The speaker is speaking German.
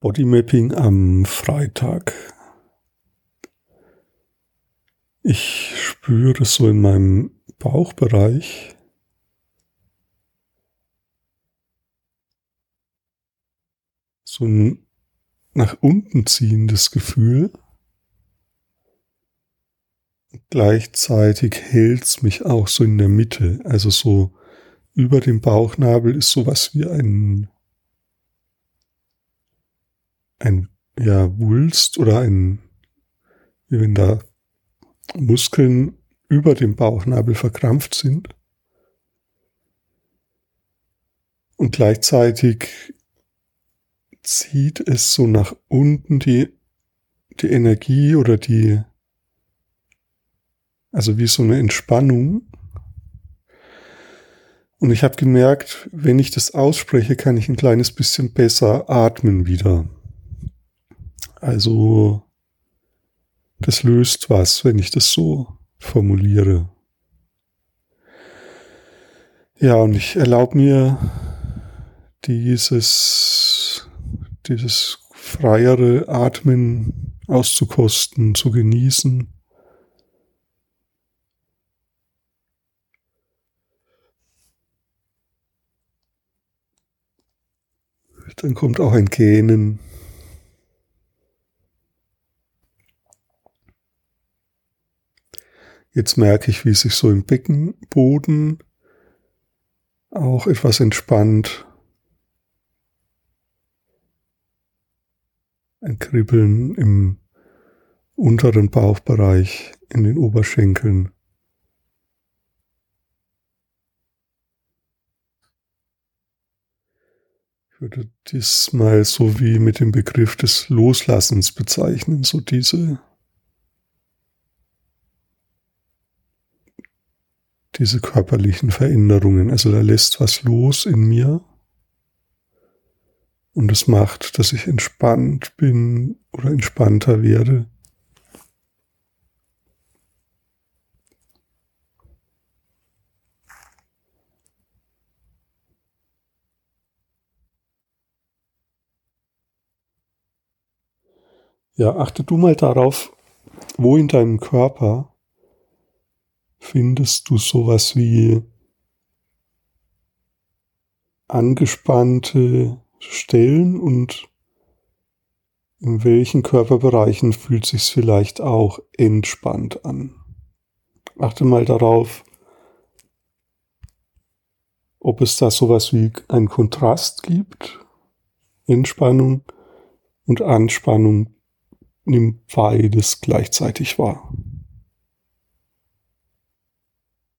Bodymapping am Freitag. Ich spüre so in meinem Bauchbereich so ein nach unten ziehendes Gefühl. Gleichzeitig hält's mich auch so in der Mitte, also so über dem Bauchnabel ist sowas wie ein ein ja, Wulst oder ein, wie wenn da Muskeln über dem Bauchnabel verkrampft sind. Und gleichzeitig zieht es so nach unten die, die Energie oder die, also wie so eine Entspannung. Und ich habe gemerkt, wenn ich das ausspreche, kann ich ein kleines bisschen besser atmen wieder. Also das löst was, wenn ich das so formuliere. Ja, und ich erlaube mir dieses, dieses freiere Atmen auszukosten, zu genießen. Dann kommt auch ein Gähnen. Jetzt merke ich, wie sich so im Beckenboden auch etwas entspannt. Ein Kribbeln im unteren Bauchbereich, in den Oberschenkeln. Ich würde dies mal so wie mit dem Begriff des Loslassens bezeichnen, so diese diese körperlichen Veränderungen. Also da lässt was los in mir und es macht, dass ich entspannt bin oder entspannter werde. Ja, achte du mal darauf, wo in deinem Körper findest du sowas wie angespannte Stellen und in welchen Körperbereichen fühlt sich's vielleicht auch entspannt an. Achte mal darauf, ob es da sowas wie einen Kontrast gibt. Entspannung und Anspannung nimmt beides gleichzeitig wahr.